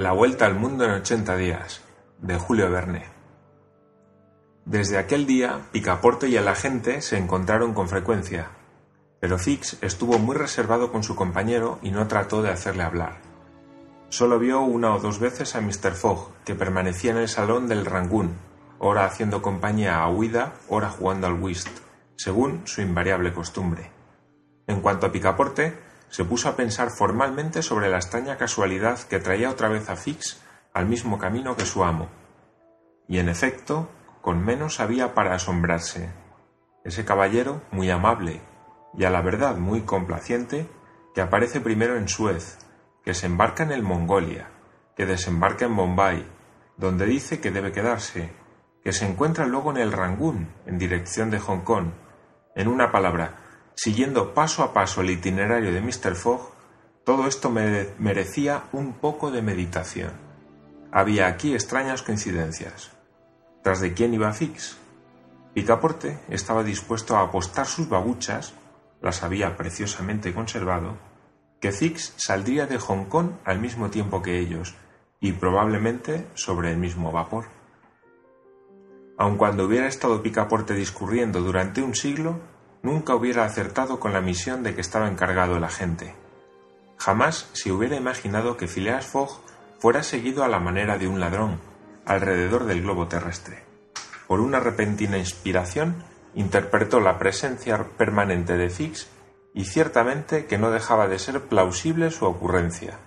La vuelta al mundo en 80 días, de Julio Verne. Desde aquel día, Picaporte y el agente se encontraron con frecuencia, pero Fix estuvo muy reservado con su compañero y no trató de hacerle hablar. Solo vio una o dos veces a Mr. Fogg, que permanecía en el salón del Rangoon, ora haciendo compañía a Huida, ora jugando al whist, según su invariable costumbre. En cuanto a Picaporte, se puso a pensar formalmente sobre la extraña casualidad que traía otra vez a Fix al mismo camino que su amo. Y en efecto, con menos había para asombrarse. Ese caballero, muy amable y a la verdad muy complaciente, que aparece primero en Suez, que se embarca en el Mongolia, que desembarca en Bombay, donde dice que debe quedarse, que se encuentra luego en el Rangún, en dirección de Hong Kong. En una palabra, Siguiendo paso a paso el itinerario de Mr. Fogg, todo esto merecía un poco de meditación. Había aquí extrañas coincidencias. ¿Tras de quién iba Fix? Picaporte estaba dispuesto a apostar sus babuchas, las había preciosamente conservado, que Fix saldría de Hong Kong al mismo tiempo que ellos, y probablemente sobre el mismo vapor. Aun cuando hubiera estado Picaporte discurriendo durante un siglo, nunca hubiera acertado con la misión de que estaba encargado el agente. Jamás se hubiera imaginado que Phileas Fogg fuera seguido a la manera de un ladrón alrededor del globo terrestre. Por una repentina inspiración, interpretó la presencia permanente de Fix y ciertamente que no dejaba de ser plausible su ocurrencia.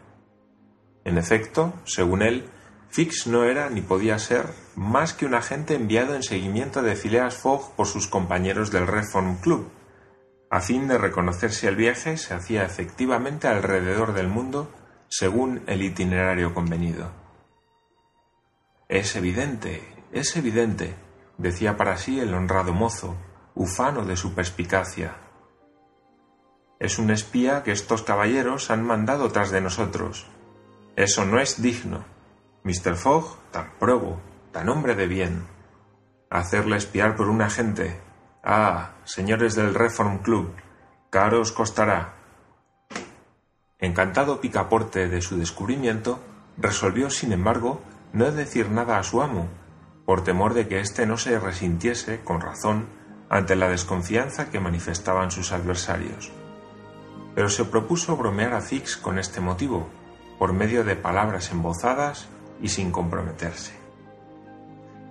En efecto, según él, Fix no era ni podía ser más que un agente enviado en seguimiento de Phileas Fogg por sus compañeros del Reform Club. A fin de reconocer si el viaje se hacía efectivamente alrededor del mundo según el itinerario convenido. Es evidente, es evidente, decía para sí el honrado mozo, ufano de su perspicacia. Es un espía que estos caballeros han mandado tras de nosotros. Eso no es digno. Mr. Fogg, tan probo, tan hombre de bien. Hacerle espiar por un agente. Ah, señores del Reform Club, caro os costará. Encantado Picaporte de su descubrimiento, resolvió, sin embargo, no decir nada a su amo, por temor de que éste no se resintiese, con razón, ante la desconfianza que manifestaban sus adversarios. Pero se propuso bromear a Fix con este motivo, por medio de palabras embozadas y sin comprometerse.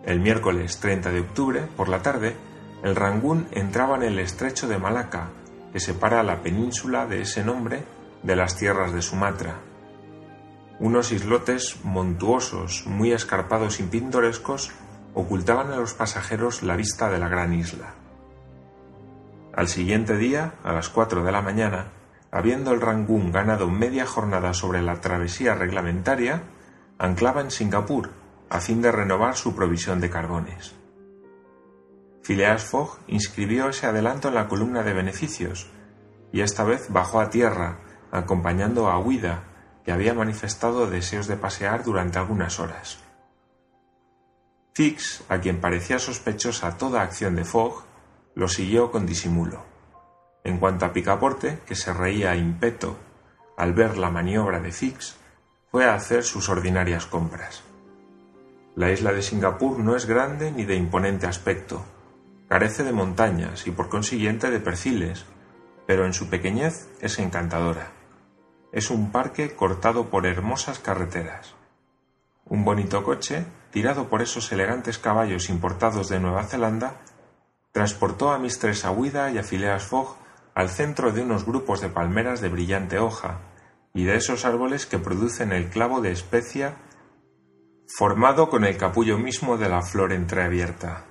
El miércoles 30 de octubre, por la tarde, el Rangún entraba en el estrecho de Malaca, que separa la península de ese nombre de las tierras de Sumatra. Unos islotes montuosos, muy escarpados y pintorescos, ocultaban a los pasajeros la vista de la gran isla. Al siguiente día, a las cuatro de la mañana, habiendo el Rangún ganado media jornada sobre la travesía reglamentaria, anclaba en Singapur a fin de renovar su provisión de carbones. Phileas Fogg inscribió ese adelanto en la columna de beneficios y esta vez bajó a tierra acompañando a Huida, que había manifestado deseos de pasear durante algunas horas. Fix, a quien parecía sospechosa toda acción de Fogg, lo siguió con disimulo. En cuanto a Picaporte, que se reía impeto al ver la maniobra de Fix, fue a hacer sus ordinarias compras. La isla de Singapur no es grande ni de imponente aspecto, carece de montañas y por consiguiente de perfiles, pero en su pequeñez es encantadora. Es un parque cortado por hermosas carreteras. Un bonito coche, tirado por esos elegantes caballos importados de Nueva Zelanda, transportó a Mistress Aguida y a Phileas Fogg al centro de unos grupos de palmeras de brillante hoja, y de esos árboles que producen el clavo de especia formado con el capullo mismo de la flor entreabierta.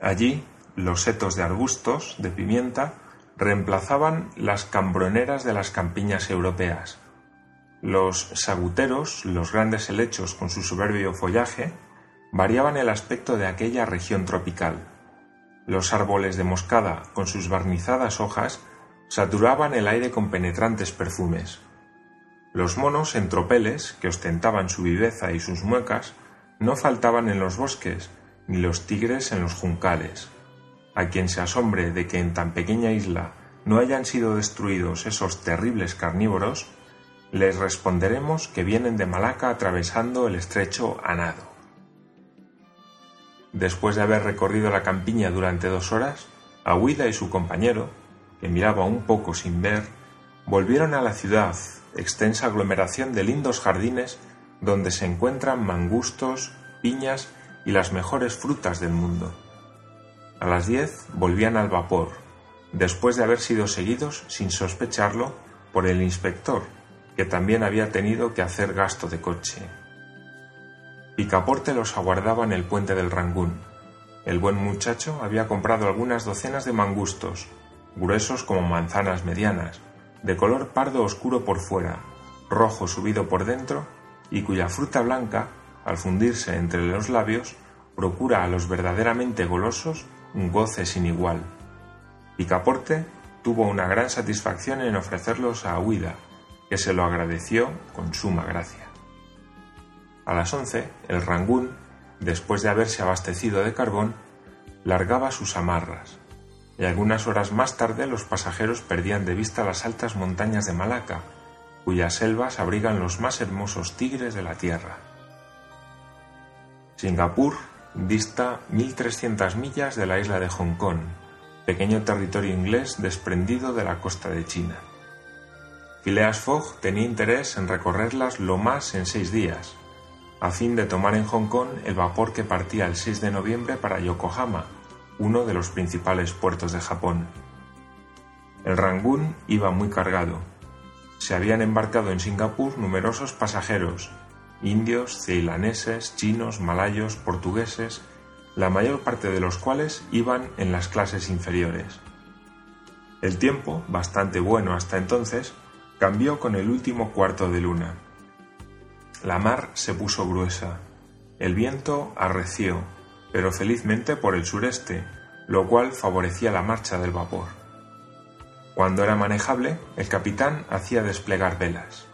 Allí, los setos de arbustos, de pimienta, reemplazaban las cambroneras de las campiñas europeas. Los saguteros, los grandes helechos con su soberbio follaje, variaban el aspecto de aquella región tropical. Los árboles de moscada, con sus barnizadas hojas, saturaban el aire con penetrantes perfumes. Los monos en tropeles, que ostentaban su viveza y sus muecas, no faltaban en los bosques, ni los tigres en los juncales. A quien se asombre de que en tan pequeña isla no hayan sido destruidos esos terribles carnívoros, Les responderemos que vienen de Malaca atravesando el estrecho a nado. Después de haber recorrido la campiña durante dos horas, Aguida y su compañero, que miraba un poco sin ver, volvieron a la ciudad, extensa aglomeración de lindos jardines donde se encuentran mangustos, piñas y las mejores frutas del mundo. A las diez volvían al vapor, después de haber sido seguidos, sin sospecharlo, por el inspector, que también había tenido que hacer gasto de coche. Picaporte los aguardaba en el puente del Rangún. El buen muchacho había comprado algunas docenas de mangustos, gruesos como manzanas medianas, de color pardo oscuro por fuera, rojo subido por dentro, y cuya fruta blanca, al fundirse entre los labios, procura a los verdaderamente golosos un goce sin igual. Picaporte tuvo una gran satisfacción en ofrecerlos a Huida, que se lo agradeció con suma gracia. A las once, el Rangún, después de haberse abastecido de carbón, largaba sus amarras, y algunas horas más tarde los pasajeros perdían de vista las altas montañas de Malaca, cuyas selvas abrigan los más hermosos tigres de la tierra. Singapur dista 1.300 millas de la isla de Hong Kong, pequeño territorio inglés desprendido de la costa de China. Phileas Fogg tenía interés en recorrerlas lo más en seis días, a fin de tomar en Hong Kong el vapor que partía el 6 de noviembre para Yokohama, uno de los principales puertos de Japón. El Rangún iba muy cargado. Se habían embarcado en Singapur numerosos pasajeros, indios, ceilaneses, chinos, malayos, portugueses, la mayor parte de los cuales iban en las clases inferiores. El tiempo, bastante bueno hasta entonces, cambió con el último cuarto de luna. La mar se puso gruesa, el viento arreció, pero felizmente por el sureste, lo cual favorecía la marcha del vapor. Cuando era manejable, el capitán hacía desplegar velas.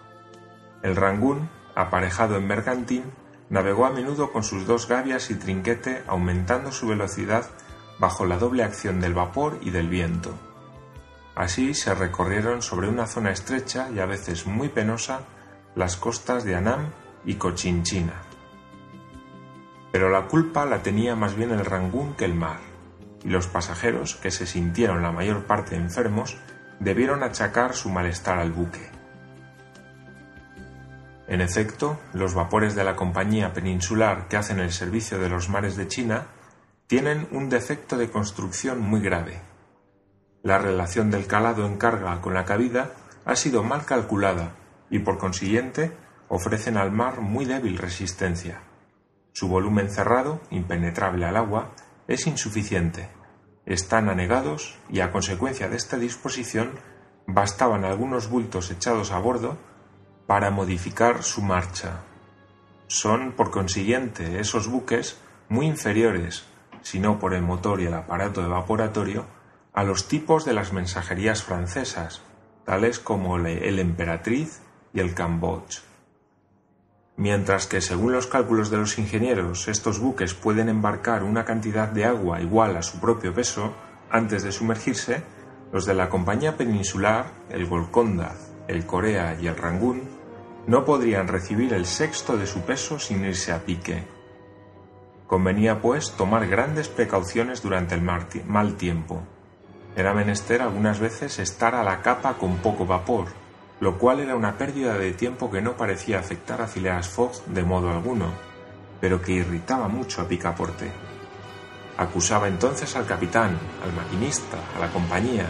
El Rangún, aparejado en bergantín, navegó a menudo con sus dos gavias y trinquete aumentando su velocidad bajo la doble acción del vapor y del viento. Así se recorrieron sobre una zona estrecha y a veces muy penosa las costas de Anam y Cochinchina. Pero la culpa la tenía más bien el Rangún que el mar, y los pasajeros, que se sintieron la mayor parte enfermos, debieron achacar su malestar al buque. En efecto, los vapores de la compañía peninsular que hacen el servicio de los mares de China tienen un defecto de construcción muy grave la relación del calado en carga con la cabida ha sido mal calculada y por consiguiente ofrecen al mar muy débil resistencia. Su volumen cerrado, impenetrable al agua, es insuficiente. Están anegados y a consecuencia de esta disposición bastaban algunos bultos echados a bordo para modificar su marcha. Son, por consiguiente, esos buques muy inferiores, si no por el motor y el aparato evaporatorio, a los tipos de las mensajerías francesas, tales como el Emperatriz y el Cambodge. Mientras que, según los cálculos de los ingenieros, estos buques pueden embarcar una cantidad de agua igual a su propio peso antes de sumergirse, los de la compañía peninsular, el Golconda, el Corea y el Rangún, no podrían recibir el sexto de su peso sin irse a pique. Convenía, pues, tomar grandes precauciones durante el mal tiempo era menester algunas veces estar a la capa con poco vapor, lo cual era una pérdida de tiempo que no parecía afectar a Phileas Fogg de modo alguno, pero que irritaba mucho a Picaporte. Acusaba entonces al capitán, al maquinista, a la compañía,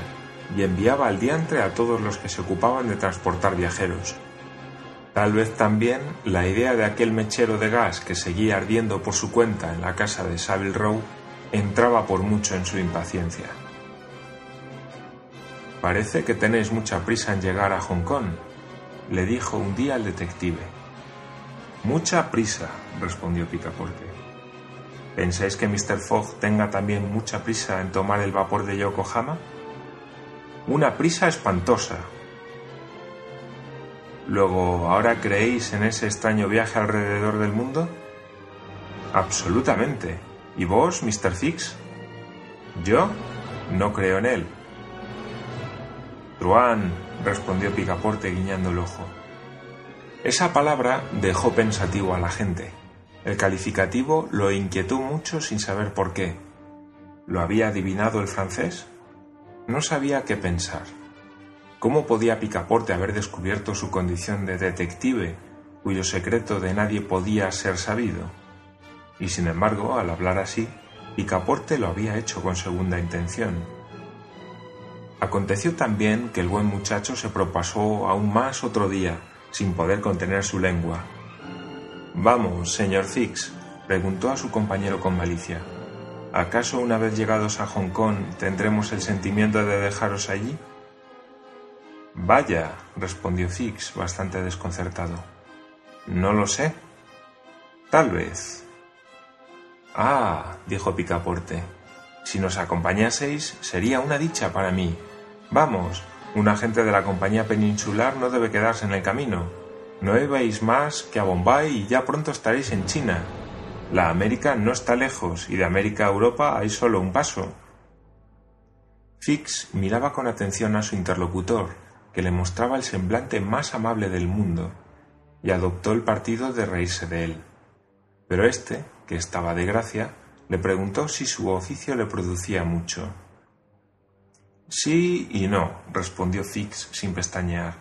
y enviaba al diantre a todos los que se ocupaban de transportar viajeros. Tal vez también la idea de aquel mechero de gas que seguía ardiendo por su cuenta en la casa de Savile Row entraba por mucho en su impaciencia. Parece que tenéis mucha prisa en llegar a Hong Kong, le dijo un día el detective. Mucha prisa, respondió Picaporte. ¿Pensáis que Mr. Fogg tenga también mucha prisa en tomar el vapor de Yokohama? Una prisa espantosa. Luego, ¿ahora creéis en ese extraño viaje alrededor del mundo? Absolutamente. ¿Y vos, Mr. Fix? Yo no creo en él, Truán, respondió Picaporte guiñando el ojo. Esa palabra dejó pensativo a la gente. El calificativo lo inquietó mucho sin saber por qué. ¿Lo había adivinado el francés? No sabía qué pensar. ¿Cómo podía Picaporte haber descubierto su condición de detective, cuyo secreto de nadie podía ser sabido? Y sin embargo, al hablar así, Picaporte lo había hecho con segunda intención. Aconteció también que el buen muchacho se propasó aún más otro día, sin poder contener su lengua. Vamos, señor Fix, preguntó a su compañero con malicia. ¿Acaso una vez llegados a Hong Kong tendremos el sentimiento de dejaros allí? Vaya, respondió Fix, bastante desconcertado. No lo sé. Tal vez. Ah, dijo Picaporte, si nos acompañaseis sería una dicha para mí. Vamos, un agente de la compañía peninsular no debe quedarse en el camino. No ibais más que a Bombay y ya pronto estaréis en China. La América no está lejos y de América a Europa hay solo un paso. Fix miraba con atención a su interlocutor, que le mostraba el semblante más amable del mundo, y adoptó el partido de reírse de él. Pero éste, que estaba de gracia, le preguntó si su oficio le producía mucho. Sí y no, respondió Fix sin pestañear.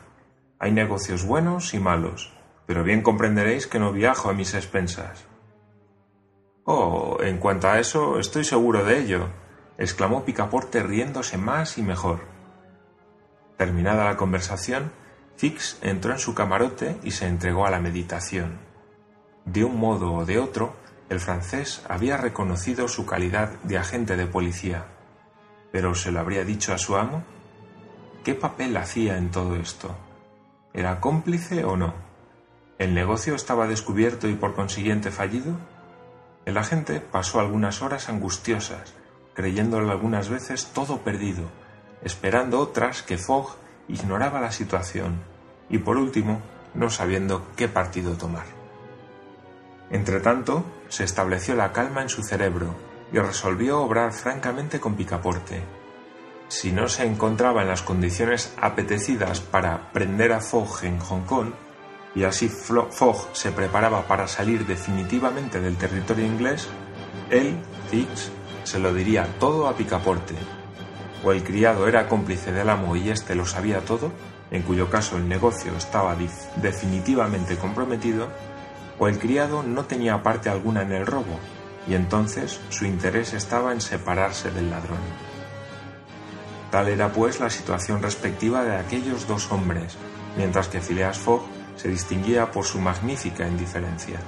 Hay negocios buenos y malos, pero bien comprenderéis que no viajo a mis expensas. Oh, en cuanto a eso, estoy seguro de ello, exclamó Picaporte riéndose más y mejor. Terminada la conversación, Fix entró en su camarote y se entregó a la meditación. De un modo o de otro, el francés había reconocido su calidad de agente de policía. ¿Pero se lo habría dicho a su amo? ¿Qué papel hacía en todo esto? ¿Era cómplice o no? ¿El negocio estaba descubierto y por consiguiente fallido? El agente pasó algunas horas angustiosas, creyéndolo algunas veces todo perdido, esperando otras que Fogg ignoraba la situación y por último no sabiendo qué partido tomar. Entretanto, se estableció la calma en su cerebro y resolvió obrar francamente con Picaporte. Si no se encontraba en las condiciones apetecidas para prender a Fogg en Hong Kong, y así Fogg se preparaba para salir definitivamente del territorio inglés, él, Fix, se lo diría todo a Picaporte. O el criado era cómplice del amo y éste lo sabía todo, en cuyo caso el negocio estaba definitivamente comprometido, o el criado no tenía parte alguna en el robo, y entonces su interés estaba en separarse del ladrón. Tal era pues la situación respectiva de aquellos dos hombres, mientras que Phileas Fogg se distinguía por su magnífica indiferencia.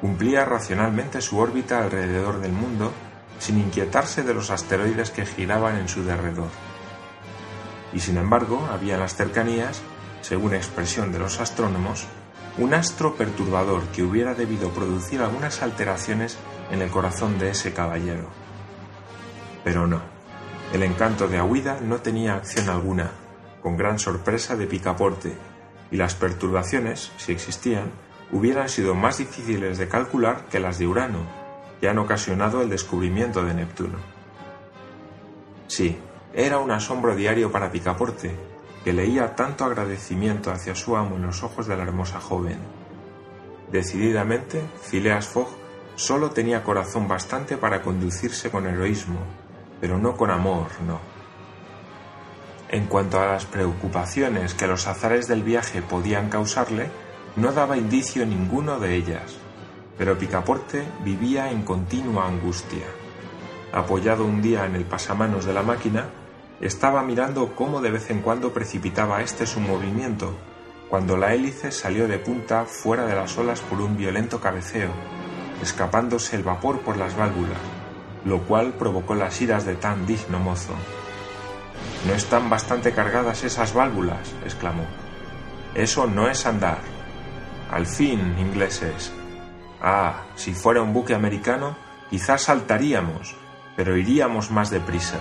Cumplía racionalmente su órbita alrededor del mundo sin inquietarse de los asteroides que giraban en su derredor. Y sin embargo, había en las cercanías, según expresión de los astrónomos, un astro perturbador que hubiera debido producir algunas alteraciones en el corazón de ese caballero. Pero no, el encanto de Aguida no tenía acción alguna, con gran sorpresa de Picaporte, y las perturbaciones, si existían, hubieran sido más difíciles de calcular que las de Urano, que han ocasionado el descubrimiento de Neptuno. Sí, era un asombro diario para Picaporte, que leía tanto agradecimiento hacia su amo en los ojos de la hermosa joven. Decididamente, Phileas Fogg solo tenía corazón bastante para conducirse con heroísmo, pero no con amor, no. En cuanto a las preocupaciones que los azares del viaje podían causarle, no daba indicio ninguno de ellas, pero Picaporte vivía en continua angustia. Apoyado un día en el pasamanos de la máquina, estaba mirando cómo de vez en cuando precipitaba este su movimiento, cuando la hélice salió de punta fuera de las olas por un violento cabeceo, escapándose el vapor por las válvulas, lo cual provocó las iras de tan digno mozo. ¿No están bastante cargadas esas válvulas? exclamó. Eso no es andar. Al fin, ingleses. Ah, si fuera un buque americano, quizás saltaríamos, pero iríamos más deprisa.